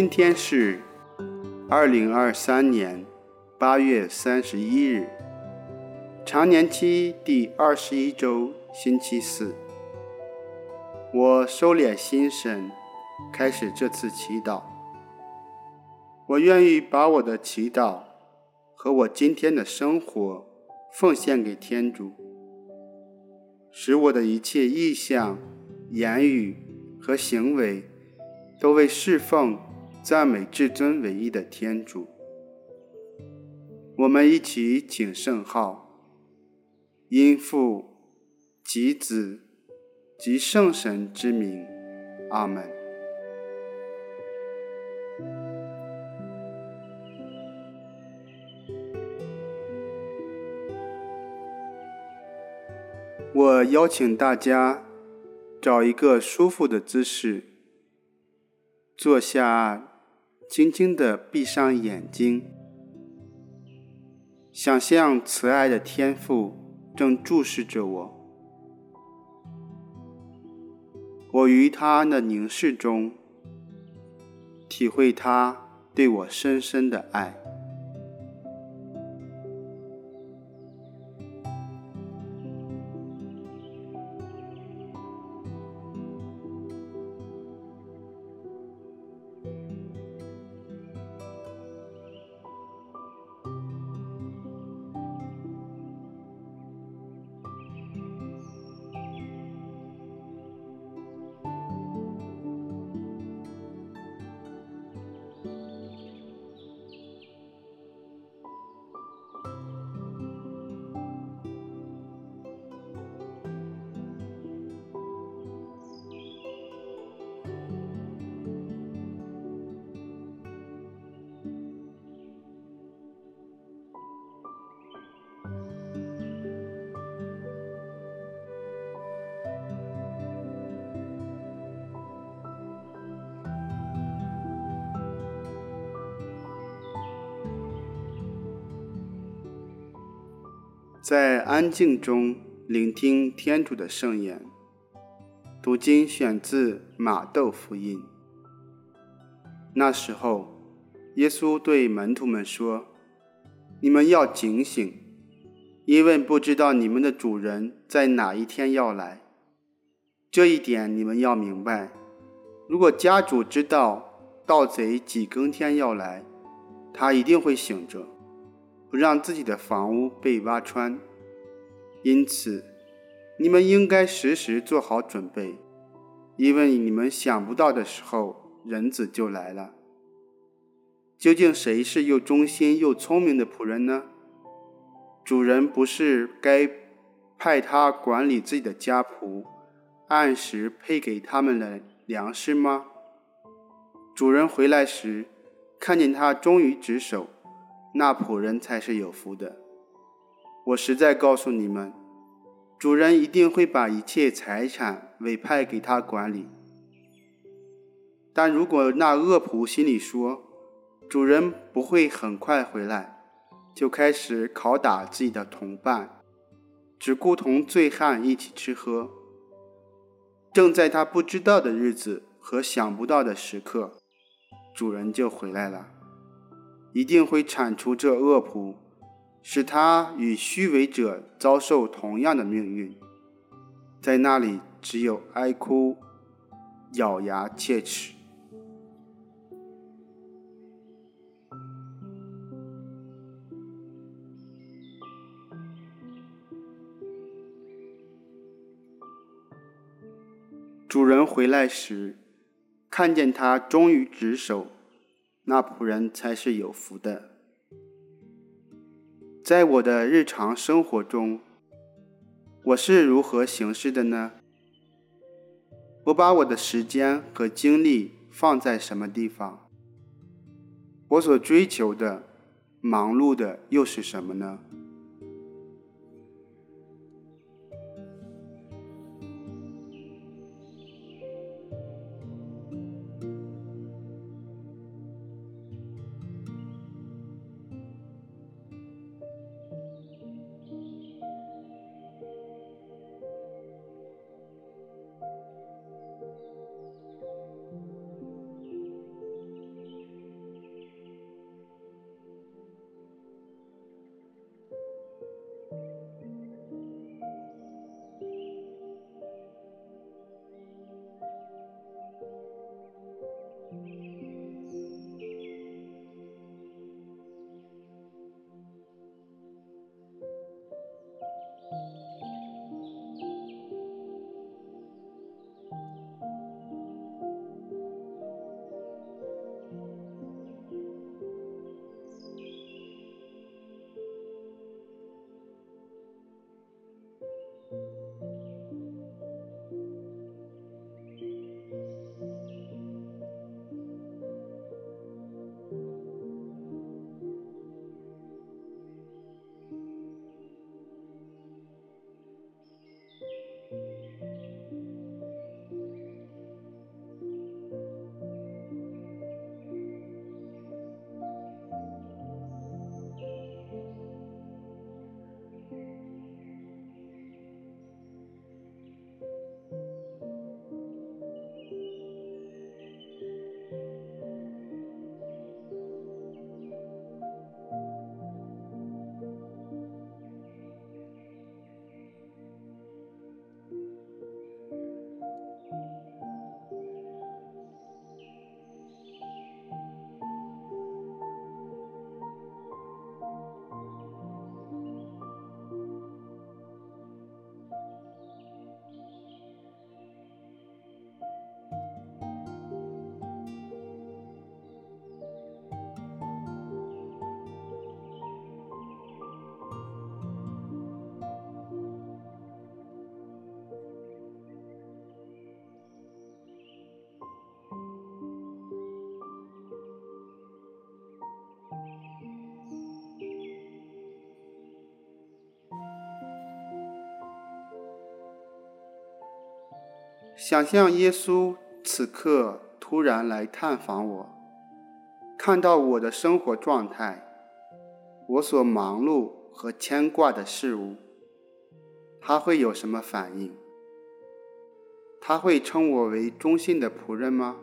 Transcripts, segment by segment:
今天是二零二三年八月三十一日，常年期第二十一周，星期四。我收敛心神，开始这次祈祷。我愿意把我的祈祷和我今天的生活奉献给天主，使我的一切意向、言语和行为都为侍奉、赞美至尊唯一的天主。我们一起请圣号，因父及子及圣神之名，阿门。我邀请大家找一个舒服的姿势，坐下，轻轻的闭上眼睛，想象慈爱的天父正注视着我，我于他的凝视中体会他对我深深的爱。在安静中聆听天主的圣言。读经选自马窦福音。那时候，耶稣对门徒们说：“你们要警醒，因为不知道你们的主人在哪一天要来。这一点你们要明白。如果家主知道盗贼几更天要来，他一定会醒着。”不让自己的房屋被挖穿，因此，你们应该时时做好准备，因为你们想不到的时候，人子就来了。究竟谁是又忠心又聪明的仆人呢？主人不是该派他管理自己的家仆，按时配给他们的粮食吗？主人回来时，看见他忠于职守。那仆人才是有福的。我实在告诉你们，主人一定会把一切财产委派给他管理。但如果那恶仆心里说，主人不会很快回来，就开始拷打自己的同伴，只顾同醉汉一起吃喝，正在他不知道的日子和想不到的时刻，主人就回来了。一定会铲除这恶仆，使他与虚伪者遭受同样的命运。在那里只有哀哭、咬牙切齿。主人回来时，看见他忠于职守。那仆人才是有福的。在我的日常生活中，我是如何行事的呢？我把我的时间和精力放在什么地方？我所追求的、忙碌的又是什么呢？想象耶稣此刻突然来探访我，看到我的生活状态，我所忙碌和牵挂的事物，他会有什么反应？他会称我为忠心的仆人吗？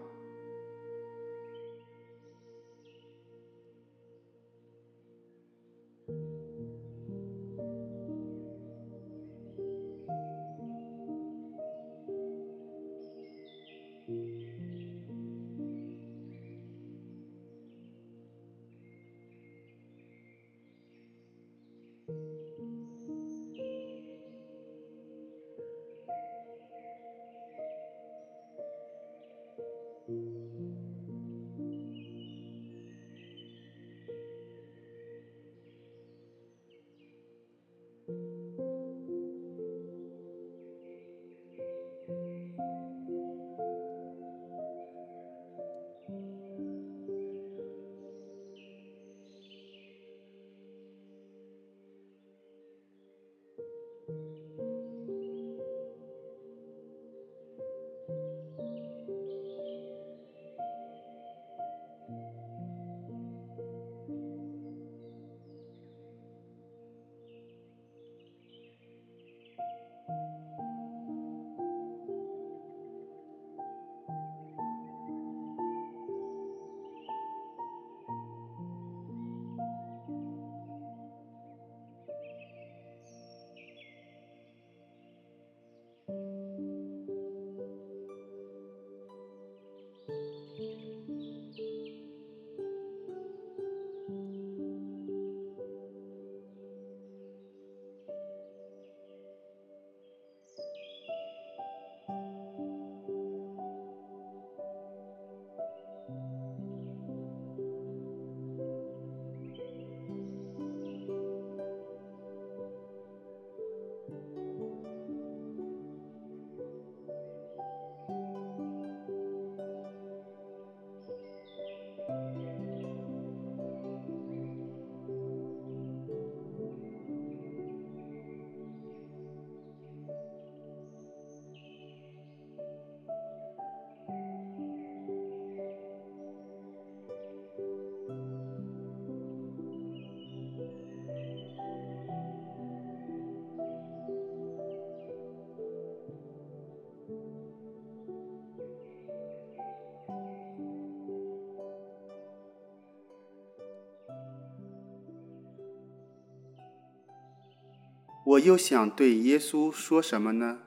我又想对耶稣说什么呢？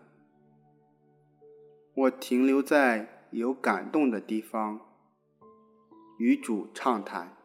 我停留在有感动的地方，与主畅谈。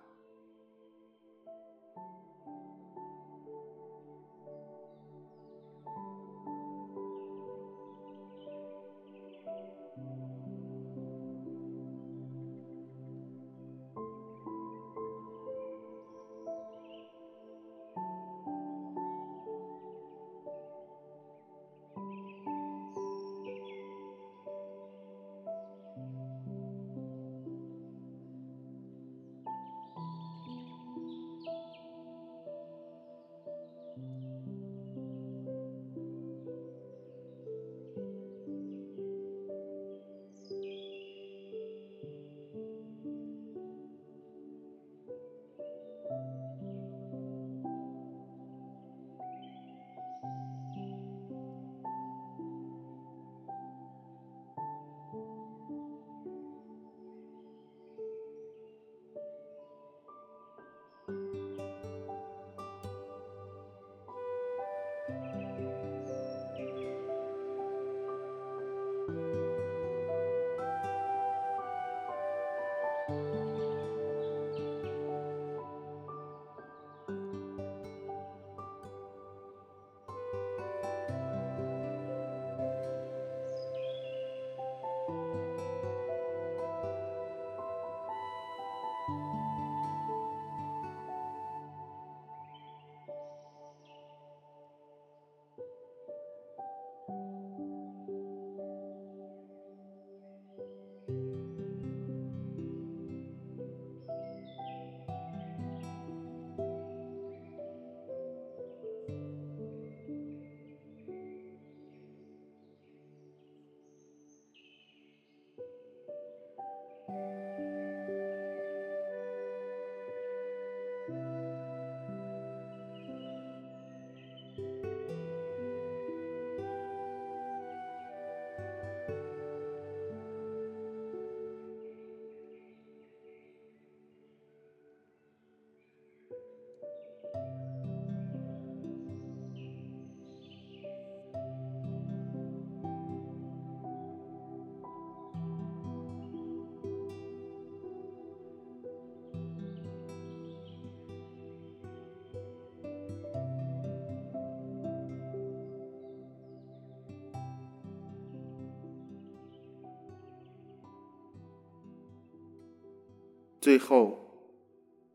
最后，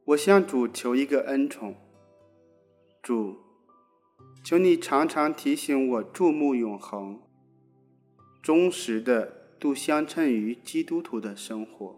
我向主求一个恩宠，主，求你常常提醒我注目永恒，忠实的度相称于基督徒的生活。